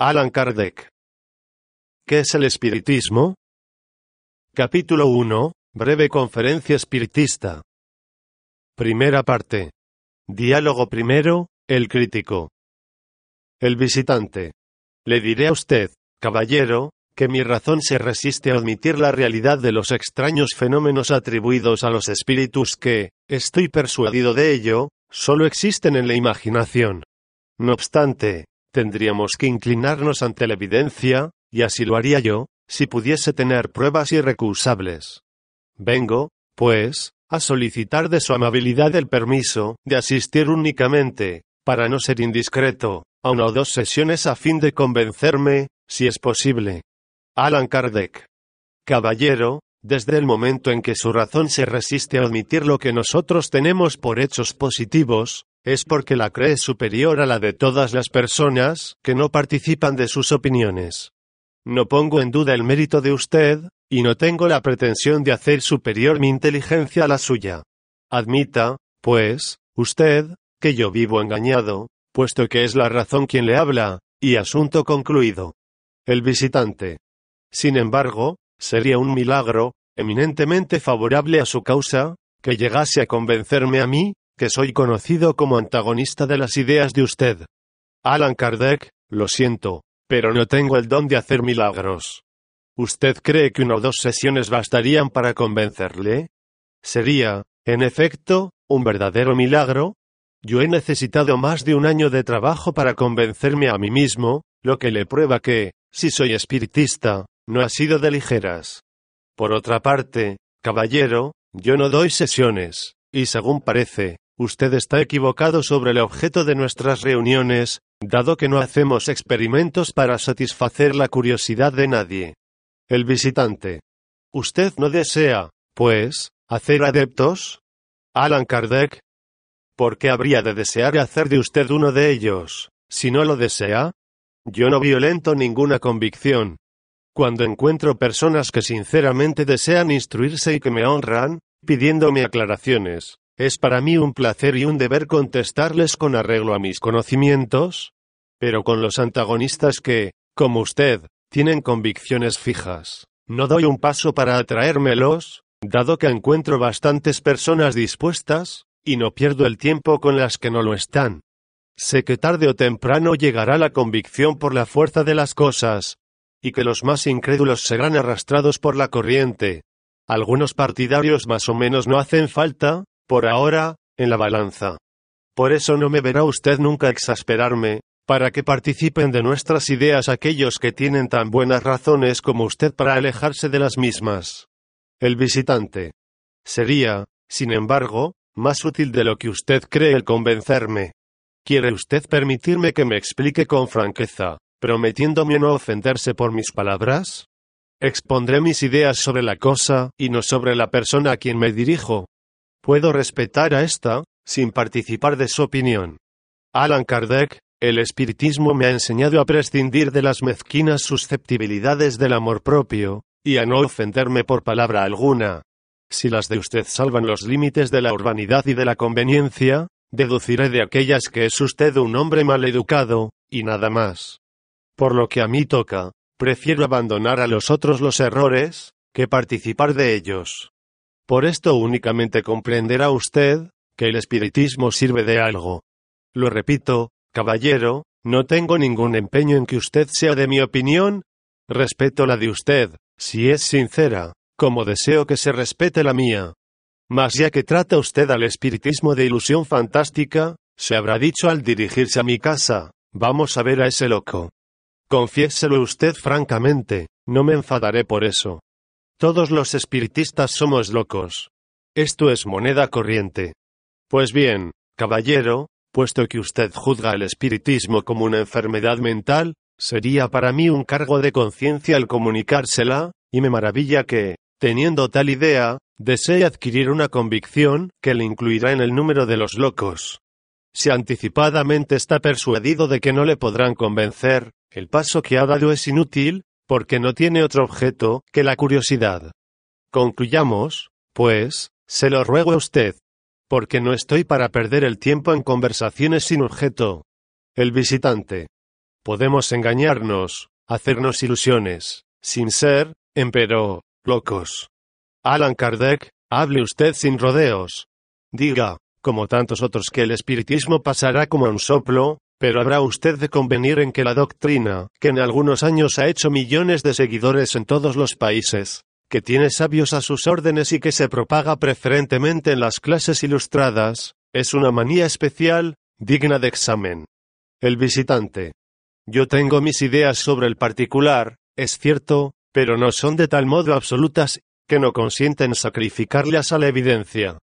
Alan Kardec. ¿Qué es el espiritismo? Capítulo 1. Breve conferencia espiritista. Primera parte. Diálogo primero, el crítico. El visitante. Le diré a usted, caballero, que mi razón se resiste a admitir la realidad de los extraños fenómenos atribuidos a los espíritus que, estoy persuadido de ello, solo existen en la imaginación. No obstante, tendríamos que inclinarnos ante la evidencia, y así lo haría yo, si pudiese tener pruebas irrecusables. Vengo, pues, a solicitar de su amabilidad el permiso de asistir únicamente, para no ser indiscreto, a una o dos sesiones a fin de convencerme, si es posible. Alan Kardec. Caballero, desde el momento en que su razón se resiste a admitir lo que nosotros tenemos por hechos positivos, es porque la cree superior a la de todas las personas que no participan de sus opiniones. No pongo en duda el mérito de usted, y no tengo la pretensión de hacer superior mi inteligencia a la suya. Admita, pues, usted, que yo vivo engañado, puesto que es la razón quien le habla, y asunto concluido. El visitante. Sin embargo, sería un milagro, eminentemente favorable a su causa, que llegase a convencerme a mí, que soy conocido como antagonista de las ideas de usted. Alan Kardec, lo siento, pero no tengo el don de hacer milagros. ¿Usted cree que una o dos sesiones bastarían para convencerle? Sería, en efecto, un verdadero milagro. Yo he necesitado más de un año de trabajo para convencerme a mí mismo, lo que le prueba que, si soy espiritista, no ha sido de ligeras. Por otra parte, caballero, yo no doy sesiones, y según parece, Usted está equivocado sobre el objeto de nuestras reuniones, dado que no hacemos experimentos para satisfacer la curiosidad de nadie. El visitante. ¿Usted no desea, pues, hacer adeptos? Alan Kardec. ¿Por qué habría de desear hacer de usted uno de ellos, si no lo desea? Yo no violento ninguna convicción. Cuando encuentro personas que sinceramente desean instruirse y que me honran, pidiéndome aclaraciones, es para mí un placer y un deber contestarles con arreglo a mis conocimientos, pero con los antagonistas que, como usted, tienen convicciones fijas. No doy un paso para atraérmelos, dado que encuentro bastantes personas dispuestas, y no pierdo el tiempo con las que no lo están. Sé que tarde o temprano llegará la convicción por la fuerza de las cosas, y que los más incrédulos serán arrastrados por la corriente. Algunos partidarios más o menos no hacen falta, por ahora, en la balanza. Por eso no me verá usted nunca exasperarme, para que participen de nuestras ideas aquellos que tienen tan buenas razones como usted para alejarse de las mismas. El visitante. Sería, sin embargo, más útil de lo que usted cree el convencerme. ¿Quiere usted permitirme que me explique con franqueza, prometiéndome no ofenderse por mis palabras? Expondré mis ideas sobre la cosa, y no sobre la persona a quien me dirijo, Puedo respetar a esta, sin participar de su opinión. Alan Kardec, el espiritismo me ha enseñado a prescindir de las mezquinas susceptibilidades del amor propio, y a no ofenderme por palabra alguna. Si las de usted salvan los límites de la urbanidad y de la conveniencia, deduciré de aquellas que es usted un hombre mal educado, y nada más. Por lo que a mí toca, prefiero abandonar a los otros los errores, que participar de ellos. Por esto únicamente comprenderá usted, que el espiritismo sirve de algo. Lo repito, caballero, no tengo ningún empeño en que usted sea de mi opinión, respeto la de usted, si es sincera, como deseo que se respete la mía. Mas ya que trata usted al espiritismo de ilusión fantástica, se habrá dicho al dirigirse a mi casa, vamos a ver a ese loco. Confiéselo usted francamente, no me enfadaré por eso. Todos los espiritistas somos locos. Esto es moneda corriente. Pues bien, caballero, puesto que usted juzga el espiritismo como una enfermedad mental, sería para mí un cargo de conciencia el comunicársela, y me maravilla que, teniendo tal idea, desee adquirir una convicción que le incluirá en el número de los locos. Si anticipadamente está persuadido de que no le podrán convencer, el paso que ha dado es inútil, porque no tiene otro objeto que la curiosidad. Concluyamos, pues, se lo ruego a usted, porque no estoy para perder el tiempo en conversaciones sin objeto. El visitante. Podemos engañarnos, hacernos ilusiones, sin ser, empero, locos. Alan Kardec, hable usted sin rodeos. Diga, como tantos otros, que el espiritismo pasará como un soplo, pero habrá usted de convenir en que la doctrina, que en algunos años ha hecho millones de seguidores en todos los países, que tiene sabios a sus órdenes y que se propaga preferentemente en las clases ilustradas, es una manía especial, digna de examen. El visitante. Yo tengo mis ideas sobre el particular, es cierto, pero no son de tal modo absolutas, que no consienten sacrificarlas a la evidencia.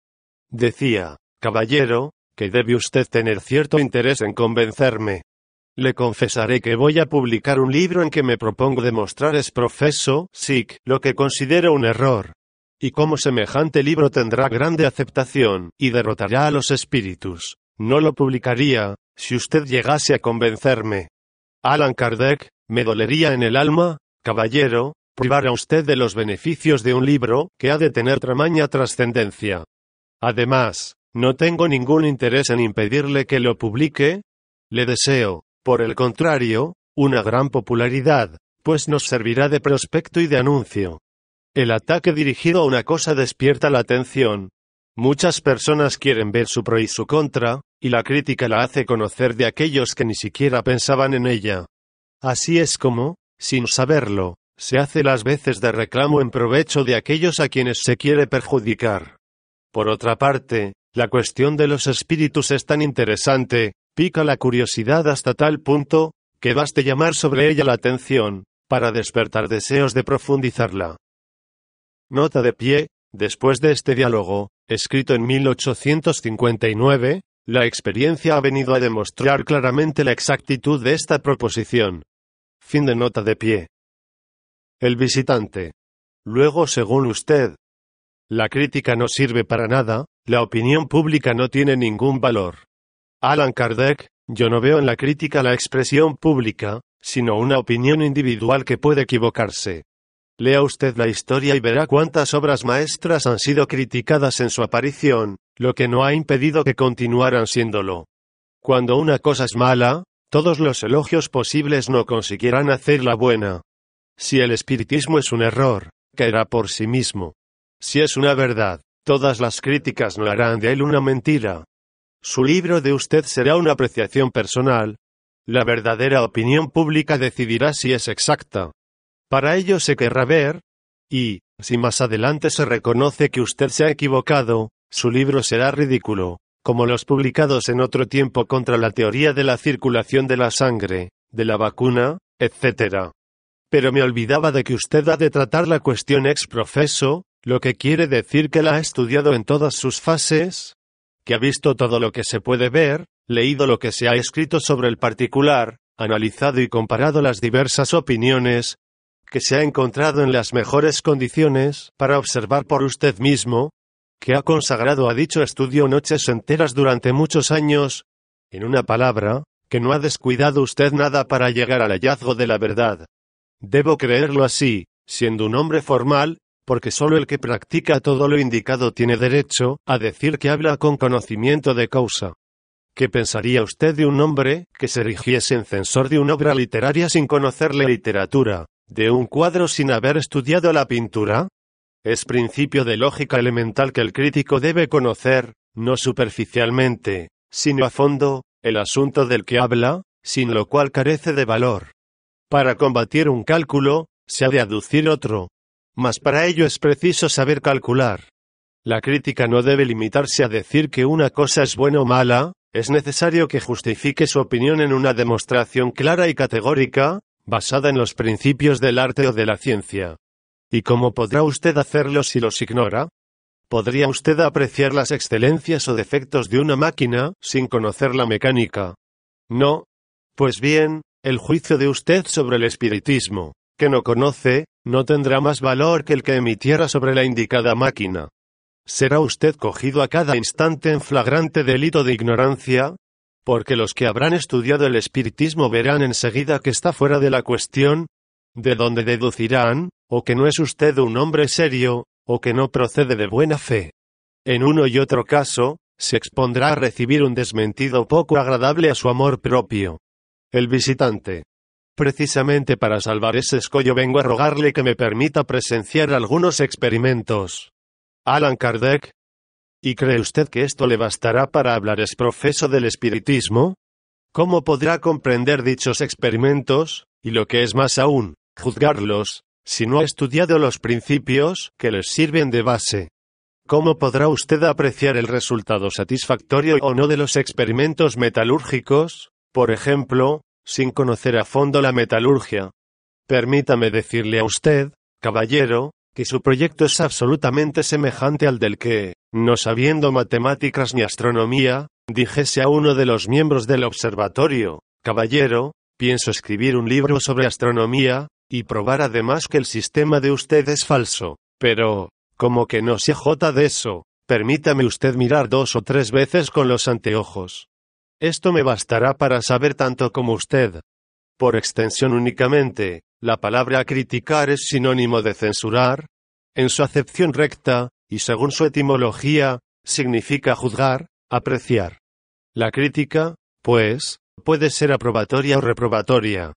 Decía, caballero, que debe usted tener cierto interés en convencerme. Le confesaré que voy a publicar un libro en que me propongo demostrar es profeso, SIC, lo que considero un error. Y como semejante libro tendrá grande aceptación, y derrotará a los espíritus, no lo publicaría, si usted llegase a convencerme. Alan Kardec, me dolería en el alma, caballero, privar a usted de los beneficios de un libro que ha de tener tramaña trascendencia. Además, no tengo ningún interés en impedirle que lo publique. Le deseo, por el contrario, una gran popularidad, pues nos servirá de prospecto y de anuncio. El ataque dirigido a una cosa despierta la atención. Muchas personas quieren ver su pro y su contra, y la crítica la hace conocer de aquellos que ni siquiera pensaban en ella. Así es como, sin saberlo, se hace las veces de reclamo en provecho de aquellos a quienes se quiere perjudicar. Por otra parte, la cuestión de los espíritus es tan interesante, pica la curiosidad hasta tal punto, que baste llamar sobre ella la atención, para despertar deseos de profundizarla. Nota de pie, después de este diálogo, escrito en 1859, la experiencia ha venido a demostrar claramente la exactitud de esta proposición. Fin de nota de pie. El visitante. Luego, según usted, la crítica no sirve para nada, la opinión pública no tiene ningún valor. Alan Kardec, yo no veo en la crítica la expresión pública, sino una opinión individual que puede equivocarse. Lea usted la historia y verá cuántas obras maestras han sido criticadas en su aparición, lo que no ha impedido que continuaran siéndolo. Cuando una cosa es mala, todos los elogios posibles no conseguirán hacerla buena. Si el espiritismo es un error, caerá por sí mismo. Si es una verdad, Todas las críticas no harán de él una mentira. Su libro de usted será una apreciación personal. La verdadera opinión pública decidirá si es exacta. Para ello se querrá ver, y, si más adelante se reconoce que usted se ha equivocado, su libro será ridículo, como los publicados en otro tiempo contra la teoría de la circulación de la sangre, de la vacuna, etc. Pero me olvidaba de que usted ha de tratar la cuestión ex profeso, lo que quiere decir que la ha estudiado en todas sus fases, que ha visto todo lo que se puede ver, leído lo que se ha escrito sobre el particular, analizado y comparado las diversas opiniones, que se ha encontrado en las mejores condiciones para observar por usted mismo, que ha consagrado a dicho estudio noches enteras durante muchos años, en una palabra, que no ha descuidado usted nada para llegar al hallazgo de la verdad. Debo creerlo así, siendo un hombre formal, porque solo el que practica todo lo indicado tiene derecho a decir que habla con conocimiento de causa. ¿Qué pensaría usted de un hombre que se erigiese en censor de una obra literaria sin conocer la literatura, de un cuadro sin haber estudiado la pintura? Es principio de lógica elemental que el crítico debe conocer, no superficialmente, sino a fondo, el asunto del que habla, sin lo cual carece de valor. Para combatir un cálculo, se ha de aducir otro, mas para ello es preciso saber calcular. La crítica no debe limitarse a decir que una cosa es buena o mala, es necesario que justifique su opinión en una demostración clara y categórica, basada en los principios del arte o de la ciencia. ¿Y cómo podrá usted hacerlo si los ignora? ¿Podría usted apreciar las excelencias o defectos de una máquina sin conocer la mecánica? No. Pues bien, el juicio de usted sobre el espiritismo, que no conoce, no tendrá más valor que el que emitiera sobre la indicada máquina. ¿Será usted cogido a cada instante en flagrante delito de ignorancia? Porque los que habrán estudiado el espiritismo verán enseguida que está fuera de la cuestión, de donde deducirán, o que no es usted un hombre serio, o que no procede de buena fe. En uno y otro caso, se expondrá a recibir un desmentido poco agradable a su amor propio. El visitante. Precisamente para salvar ese escollo vengo a rogarle que me permita presenciar algunos experimentos. Alan Kardec. ¿Y cree usted que esto le bastará para hablar es profeso del espiritismo? ¿Cómo podrá comprender dichos experimentos, y lo que es más aún, juzgarlos, si no ha estudiado los principios que les sirven de base? ¿Cómo podrá usted apreciar el resultado satisfactorio o no de los experimentos metalúrgicos, por ejemplo, sin conocer a fondo la metalurgia? Permítame decirle a usted, caballero, que su proyecto es absolutamente semejante al del que, no sabiendo matemáticas ni astronomía, Dijese a uno de los miembros del observatorio, caballero, pienso escribir un libro sobre astronomía, y probar además que el sistema de usted es falso. Pero, como que no se jota de eso, permítame usted mirar dos o tres veces con los anteojos. Esto me bastará para saber tanto como usted. Por extensión únicamente, la palabra criticar es sinónimo de censurar. En su acepción recta, y según su etimología, significa juzgar, apreciar. La crítica, pues, puede ser aprobatoria o reprobatoria.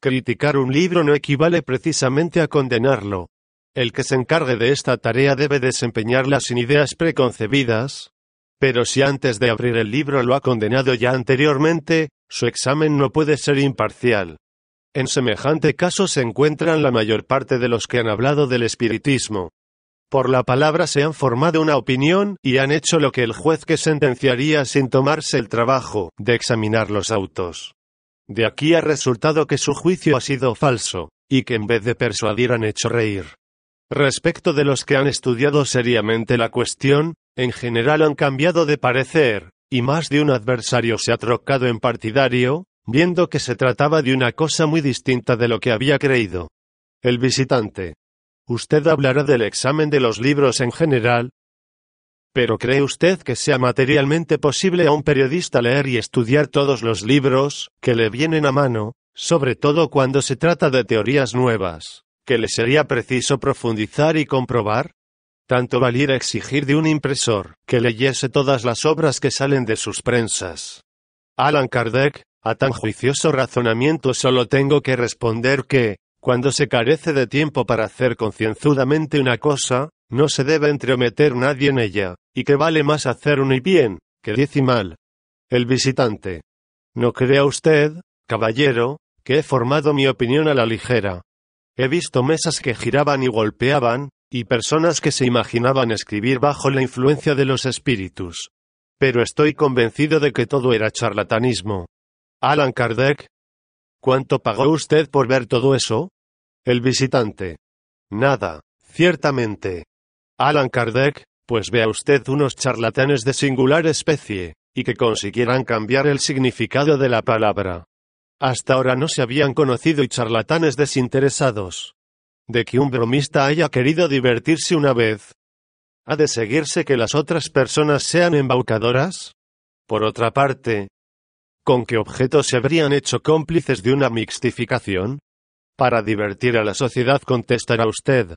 Criticar un libro no equivale precisamente a condenarlo. El que se encargue de esta tarea debe desempeñarla sin ideas preconcebidas, pero si antes de abrir el libro lo ha condenado ya anteriormente, su examen no puede ser imparcial. En semejante caso se encuentran la mayor parte de los que han hablado del espiritismo. Por la palabra se han formado una opinión y han hecho lo que el juez que sentenciaría sin tomarse el trabajo de examinar los autos. De aquí ha resultado que su juicio ha sido falso, y que en vez de persuadir han hecho reír. Respecto de los que han estudiado seriamente la cuestión, en general han cambiado de parecer, y más de un adversario se ha trocado en partidario, viendo que se trataba de una cosa muy distinta de lo que había creído. El visitante, Usted hablará del examen de los libros en general. Pero ¿cree usted que sea materialmente posible a un periodista leer y estudiar todos los libros que le vienen a mano, sobre todo cuando se trata de teorías nuevas, que le sería preciso profundizar y comprobar? Tanto valiera exigir de un impresor que leyese todas las obras que salen de sus prensas. Alan Kardec, a tan juicioso razonamiento solo tengo que responder que, cuando se carece de tiempo para hacer concienzudamente una cosa, no se debe entremeter nadie en ella, y que vale más hacer un y bien, que diez y mal. El visitante. No crea usted, caballero, que he formado mi opinión a la ligera. He visto mesas que giraban y golpeaban, y personas que se imaginaban escribir bajo la influencia de los espíritus. Pero estoy convencido de que todo era charlatanismo. Alan Kardec, ¿Cuánto pagó usted por ver todo eso? El visitante. Nada, ciertamente. Alan Kardec, pues vea usted unos charlatanes de singular especie, y que consiguieran cambiar el significado de la palabra. Hasta ahora no se habían conocido y charlatanes desinteresados. De que un bromista haya querido divertirse una vez. ¿Ha de seguirse que las otras personas sean embaucadoras? Por otra parte, ¿Con qué objeto se habrían hecho cómplices de una mixtificación? Para divertir a la sociedad contestará usted.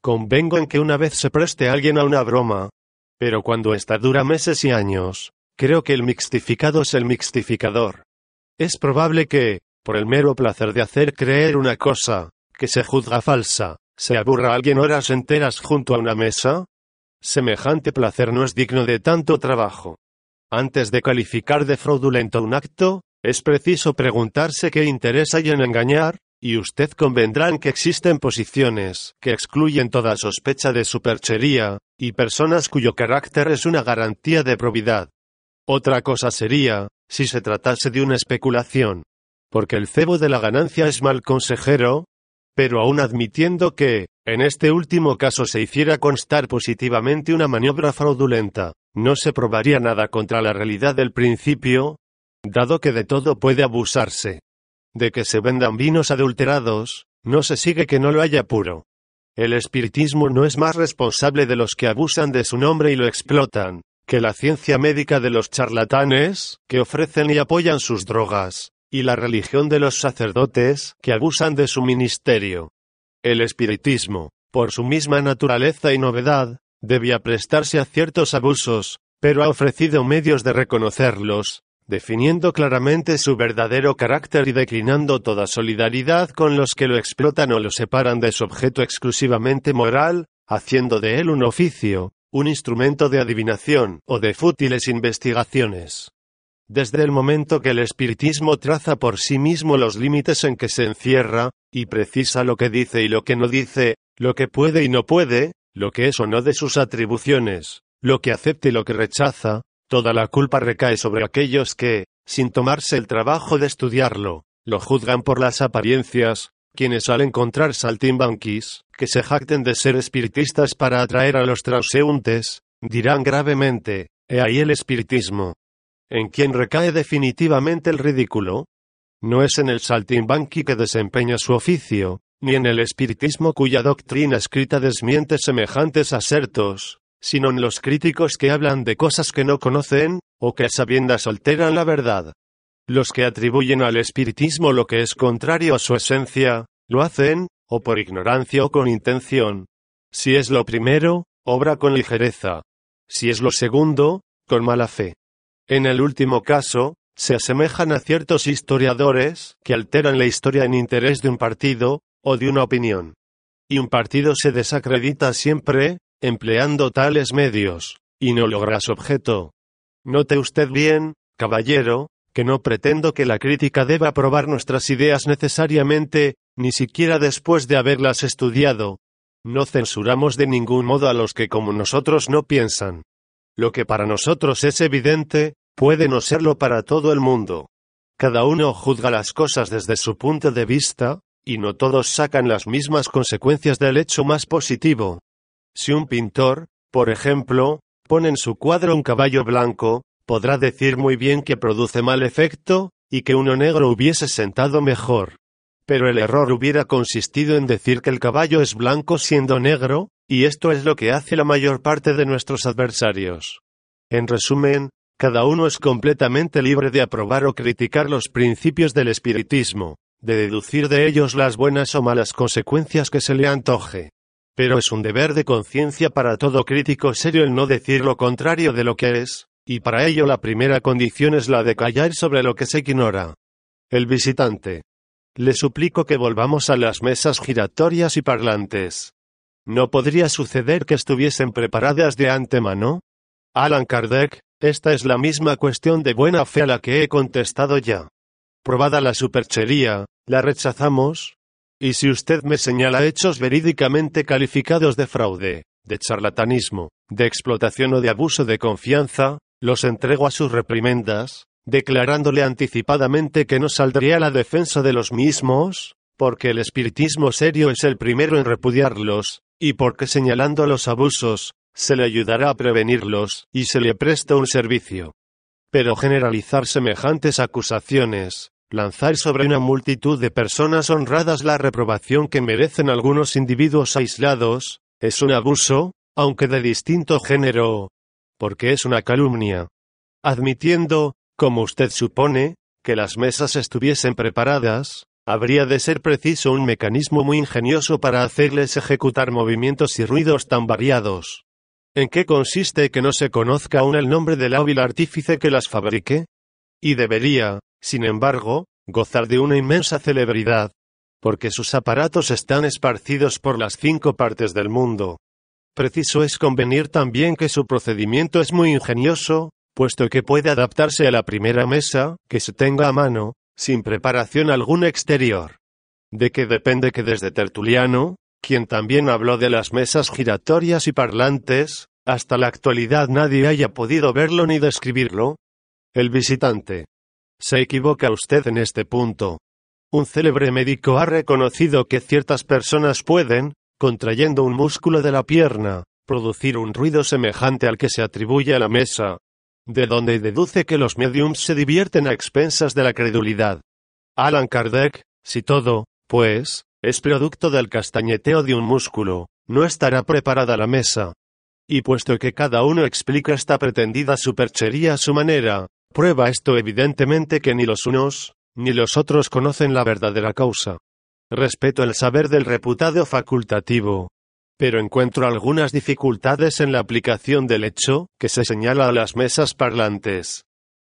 Convengo en que una vez se preste alguien a una broma. Pero cuando esta dura meses y años, creo que el mixtificado es el mixtificador. Es probable que, por el mero placer de hacer creer una cosa, que se juzga falsa, se aburra alguien horas enteras junto a una mesa. Semejante placer no es digno de tanto trabajo. Antes de calificar de fraudulento un acto, es preciso preguntarse qué interés hay en engañar, y usted convendrá en que existen posiciones que excluyen toda sospecha de superchería, y personas cuyo carácter es una garantía de probidad. Otra cosa sería, si se tratase de una especulación. Porque el cebo de la ganancia es mal consejero, pero aun admitiendo que, en este último caso se hiciera constar positivamente una maniobra fraudulenta, no se probaría nada contra la realidad del principio, dado que de todo puede abusarse. De que se vendan vinos adulterados, no se sigue que no lo haya puro. El espiritismo no es más responsable de los que abusan de su nombre y lo explotan, que la ciencia médica de los charlatanes, que ofrecen y apoyan sus drogas, y la religión de los sacerdotes, que abusan de su ministerio. El espiritismo, por su misma naturaleza y novedad, debía prestarse a ciertos abusos, pero ha ofrecido medios de reconocerlos, definiendo claramente su verdadero carácter y declinando toda solidaridad con los que lo explotan o lo separan de su objeto exclusivamente moral, haciendo de él un oficio, un instrumento de adivinación o de fútiles investigaciones. Desde el momento que el espiritismo traza por sí mismo los límites en que se encierra, y precisa lo que dice y lo que no dice, lo que puede y no puede, lo que es o no de sus atribuciones, lo que acepta y lo que rechaza, toda la culpa recae sobre aquellos que, sin tomarse el trabajo de estudiarlo, lo juzgan por las apariencias, quienes al encontrar saltimbanquis, que se jacten de ser espiritistas para atraer a los transeúntes, dirán gravemente, he ahí el espiritismo. ¿En quién recae definitivamente el ridículo? No es en el saltimbanqui que desempeña su oficio, ni en el espiritismo cuya doctrina escrita desmiente semejantes asertos, sino en los críticos que hablan de cosas que no conocen, o que a sabiendas alteran la verdad. Los que atribuyen al espiritismo lo que es contrario a su esencia, lo hacen, o por ignorancia o con intención. Si es lo primero, obra con ligereza. Si es lo segundo, con mala fe. En el último caso, se asemejan a ciertos historiadores que alteran la historia en interés de un partido, o de una opinión. Y un partido se desacredita siempre, empleando tales medios, y no logra su objeto. Note usted bien, caballero, que no pretendo que la crítica deba probar nuestras ideas necesariamente, ni siquiera después de haberlas estudiado. No censuramos de ningún modo a los que como nosotros no piensan. Lo que para nosotros es evidente, puede no serlo para todo el mundo. Cada uno juzga las cosas desde su punto de vista, y no todos sacan las mismas consecuencias del hecho más positivo. Si un pintor, por ejemplo, pone en su cuadro un caballo blanco, podrá decir muy bien que produce mal efecto, y que uno negro hubiese sentado mejor. Pero el error hubiera consistido en decir que el caballo es blanco siendo negro, y esto es lo que hace la mayor parte de nuestros adversarios. En resumen, cada uno es completamente libre de aprobar o criticar los principios del espiritismo, de deducir de ellos las buenas o malas consecuencias que se le antoje. Pero es un deber de conciencia para todo crítico serio el no decir lo contrario de lo que es, y para ello la primera condición es la de callar sobre lo que se ignora. El visitante. Le suplico que volvamos a las mesas giratorias y parlantes. ¿No podría suceder que estuviesen preparadas de antemano? Alan Kardec, esta es la misma cuestión de buena fe a la que he contestado ya. Probada la superchería, ¿la rechazamos? Y si usted me señala hechos verídicamente calificados de fraude, de charlatanismo, de explotación o de abuso de confianza, los entrego a sus reprimendas, declarándole anticipadamente que no saldría a la defensa de los mismos, porque el espiritismo serio es el primero en repudiarlos, y porque señalando los abusos, se le ayudará a prevenirlos, y se le presta un servicio. Pero generalizar semejantes acusaciones, lanzar sobre una multitud de personas honradas la reprobación que merecen algunos individuos aislados, es un abuso, aunque de distinto género, porque es una calumnia. Admitiendo, como usted supone, que las mesas estuviesen preparadas, habría de ser preciso un mecanismo muy ingenioso para hacerles ejecutar movimientos y ruidos tan variados. ¿En qué consiste que no se conozca aún el nombre del hábil artífice que las fabrique? Y debería, sin embargo, gozar de una inmensa celebridad, porque sus aparatos están esparcidos por las cinco partes del mundo. Preciso es convenir también que su procedimiento es muy ingenioso, puesto que puede adaptarse a la primera mesa que se tenga a mano, sin preparación alguna exterior. De que depende que desde Tertuliano, quien también habló de las mesas giratorias y parlantes, hasta la actualidad nadie haya podido verlo ni describirlo. El visitante. Se equivoca usted en este punto. Un célebre médico ha reconocido que ciertas personas pueden, contrayendo un músculo de la pierna, producir un ruido semejante al que se atribuye a la mesa, de donde deduce que los mediums se divierten a expensas de la credulidad. Alan Kardec, si todo, pues, es producto del castañeteo de un músculo, no estará preparada la mesa. Y puesto que cada uno explica esta pretendida superchería a su manera, prueba esto evidentemente que ni los unos, ni los otros conocen la verdadera causa. Respeto el saber del reputado facultativo, pero encuentro algunas dificultades en la aplicación del hecho que se señala a las mesas parlantes.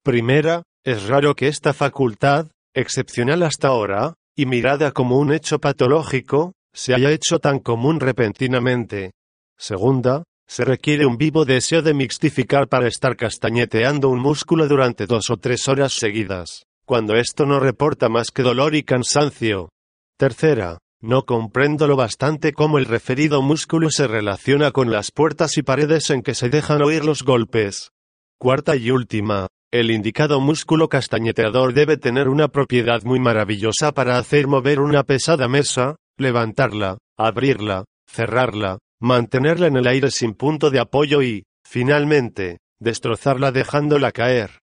Primera, Es raro que esta facultad, excepcional hasta ahora, y mirada como un hecho patológico, se haya hecho tan común repentinamente. Segunda, se requiere un vivo deseo de mixtificar para estar castañeteando un músculo durante dos o tres horas seguidas, cuando esto no reporta más que dolor y cansancio. Tercera, no comprendo lo bastante cómo el referido músculo se relaciona con las puertas y paredes en que se dejan oír los golpes. Cuarta y última, el indicado músculo castañeteador debe tener una propiedad muy maravillosa para hacer mover una pesada mesa, levantarla, abrirla, cerrarla, mantenerla en el aire sin punto de apoyo y, finalmente, destrozarla dejándola caer.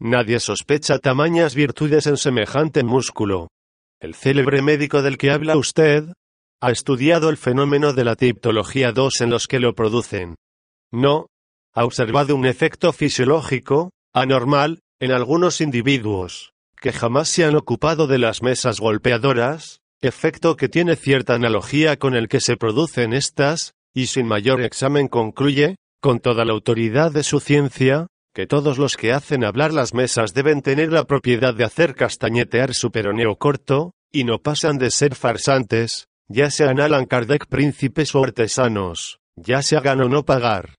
Nadie sospecha tamañas virtudes en semejante músculo. El célebre médico del que habla usted, ha estudiado el fenómeno de la tiptología 2 en los que lo producen. No, ha observado un efecto fisiológico, anormal, en algunos individuos, que jamás se han ocupado de las mesas golpeadoras, efecto que tiene cierta analogía con el que se producen estas, y sin mayor examen concluye, con toda la autoridad de su ciencia, que todos los que hacen hablar las mesas deben tener la propiedad de hacer castañetear su peroneo corto, y no pasan de ser farsantes, ya sean Alan Kardec príncipes o artesanos, ya se hagan o no pagar.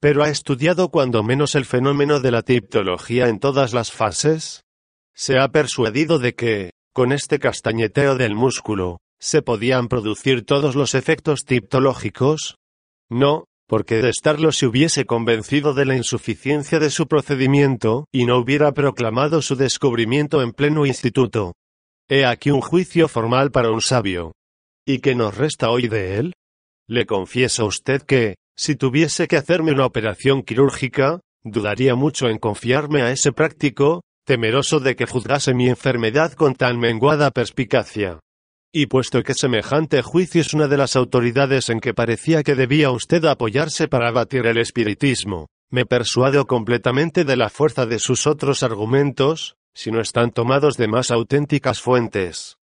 Pero ha estudiado cuando menos el fenómeno de la tiptología en todas las fases. Se ha persuadido de que, con este castañeteo del músculo, ¿se podían producir todos los efectos tiptológicos? No, porque de estarlo se hubiese convencido de la insuficiencia de su procedimiento, y no hubiera proclamado su descubrimiento en pleno instituto. He aquí un juicio formal para un sabio. ¿Y qué nos resta hoy de él? Le confieso a usted que, si tuviese que hacerme una operación quirúrgica, dudaría mucho en confiarme a ese práctico, temeroso de que juzgase mi enfermedad con tan menguada perspicacia. Y puesto que semejante juicio es una de las autoridades en que parecía que debía usted apoyarse para abatir el espiritismo, me persuado completamente de la fuerza de sus otros argumentos, si no están tomados de más auténticas fuentes.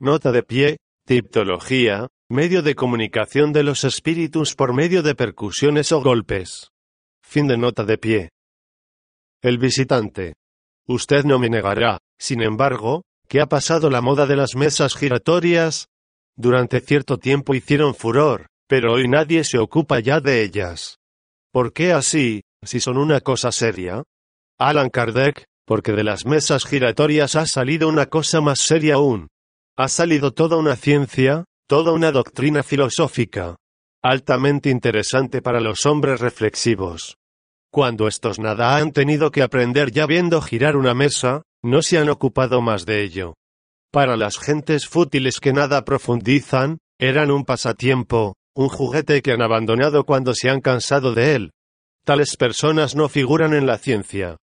Nota de pie, tiptología, medio de comunicación de los espíritus por medio de percusiones o golpes. Fin de nota de pie. El visitante. Usted no me negará, sin embargo, que ha pasado la moda de las mesas giratorias. Durante cierto tiempo hicieron furor, pero hoy nadie se ocupa ya de ellas. ¿Por qué así, si son una cosa seria? Alan Kardec, porque de las mesas giratorias ha salido una cosa más seria aún. Ha salido toda una ciencia, toda una doctrina filosófica, altamente interesante para los hombres reflexivos. Cuando estos nada han tenido que aprender ya viendo girar una mesa, no se han ocupado más de ello. Para las gentes fútiles que nada profundizan, eran un pasatiempo, un juguete que han abandonado cuando se han cansado de él. Tales personas no figuran en la ciencia.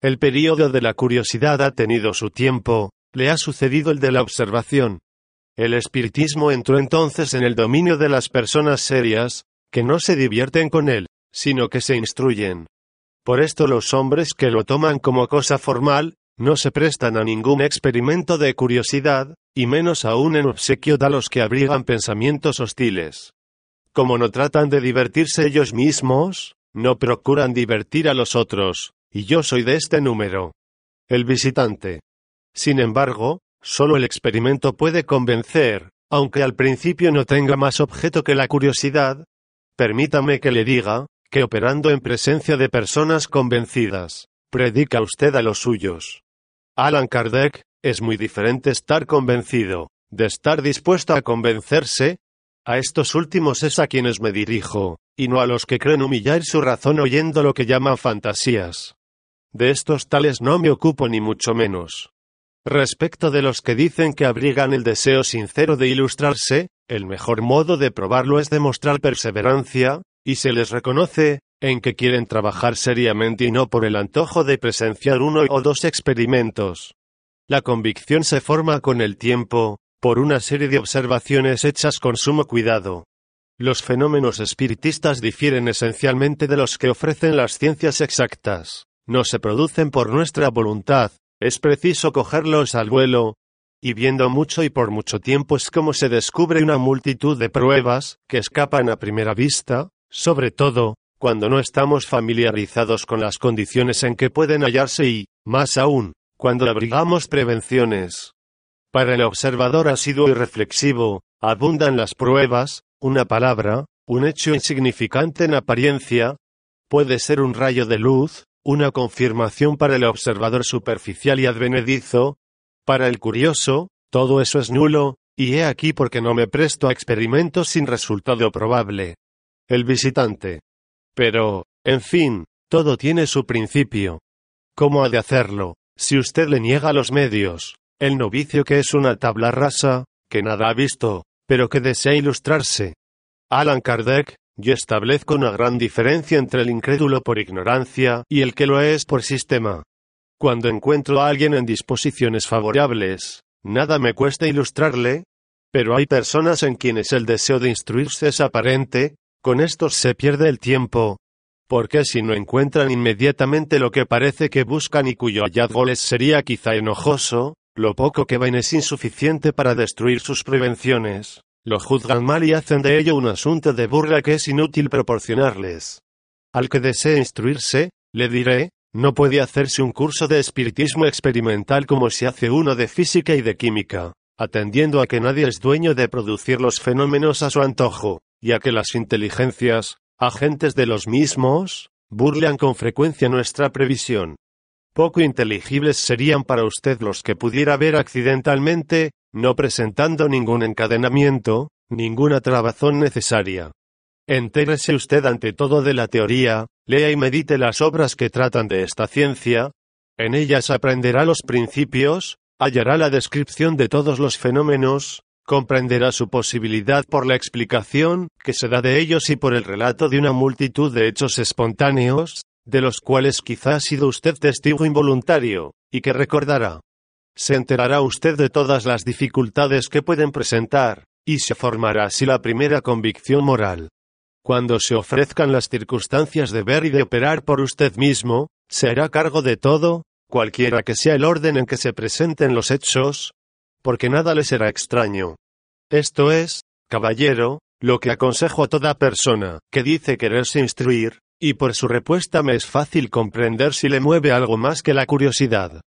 El período de la curiosidad ha tenido su tiempo, le ha sucedido el de la observación. El espiritismo entró entonces en el dominio de las personas serias, que no se divierten con él, sino que se instruyen. Por esto los hombres que lo toman como cosa formal, no se prestan a ningún experimento de curiosidad, y menos aún en obsequio da los que abrigan pensamientos hostiles. Como no tratan de divertirse ellos mismos, no procuran divertir a los otros, y yo soy de este número. El visitante. Sin embargo, solo el experimento puede convencer, aunque al principio no tenga más objeto que la curiosidad. Permítame que le diga, que operando en presencia de personas convencidas, predica usted a los suyos. Alan Kardec, es muy diferente estar convencido, de estar dispuesto a convencerse. A estos últimos es a quienes me dirijo, y no a los que creen humillar su razón oyendo lo que llaman fantasías. De estos tales no me ocupo ni mucho menos. Respecto de los que dicen que abrigan el deseo sincero de ilustrarse, el mejor modo de probarlo es demostrar perseverancia, y se les reconoce, en que quieren trabajar seriamente y no por el antojo de presenciar uno o dos experimentos. La convicción se forma con el tiempo, por una serie de observaciones hechas con sumo cuidado. Los fenómenos espiritistas difieren esencialmente de los que ofrecen las ciencias exactas. No se producen por nuestra voluntad, es preciso cogerlos al vuelo, y viendo mucho y por mucho tiempo es como se descubre una multitud de pruebas, que escapan a primera vista, sobre todo, cuando no estamos familiarizados con las condiciones en que pueden hallarse y, más aún, cuando abrigamos prevenciones. Para el observador asiduo y reflexivo, abundan las pruebas, una palabra, un hecho insignificante en apariencia, puede ser un rayo de luz, una confirmación para el observador superficial y advenedizo, para el curioso, todo eso es nulo, y he aquí porque no me presto a experimentos sin resultado probable. El visitante. Pero, en fin, todo tiene su principio. ¿Cómo ha de hacerlo? Si usted le niega los medios, el novicio que es una tabla rasa, que nada ha visto, pero que desea ilustrarse. Alan Kardec, yo establezco una gran diferencia entre el incrédulo por ignorancia y el que lo es por sistema. Cuando encuentro a alguien en disposiciones favorables, nada me cuesta ilustrarle, pero hay personas en quienes el deseo de instruirse es aparente, con estos se pierde el tiempo, porque si no encuentran inmediatamente lo que parece que buscan y cuyo hallazgo les sería quizá enojoso, lo poco que ven es insuficiente para destruir sus prevenciones. Lo juzgan mal y hacen de ello un asunto de burla que es inútil proporcionarles. Al que desee instruirse, le diré, no puede hacerse un curso de espiritismo experimental como se hace uno de física y de química, atendiendo a que nadie es dueño de producir los fenómenos a su antojo, y a que las inteligencias, agentes de los mismos, burlan con frecuencia nuestra previsión. Poco inteligibles serían para usted los que pudiera ver accidentalmente, no presentando ningún encadenamiento, ninguna trabazón necesaria. Entérese usted ante todo de la teoría, lea y medite las obras que tratan de esta ciencia, en ellas aprenderá los principios, hallará la descripción de todos los fenómenos, comprenderá su posibilidad por la explicación que se da de ellos y por el relato de una multitud de hechos espontáneos, de los cuales quizá ha sido usted testigo involuntario, y que recordará. Se enterará usted de todas las dificultades que pueden presentar, y se formará así la primera convicción moral. Cuando se ofrezcan las circunstancias de ver y de operar por usted mismo, se hará cargo de todo, cualquiera que sea el orden en que se presenten los hechos, porque nada le será extraño. Esto es, caballero, lo que aconsejo a toda persona que dice quererse instruir, y por su respuesta me es fácil comprender si le mueve algo más que la curiosidad.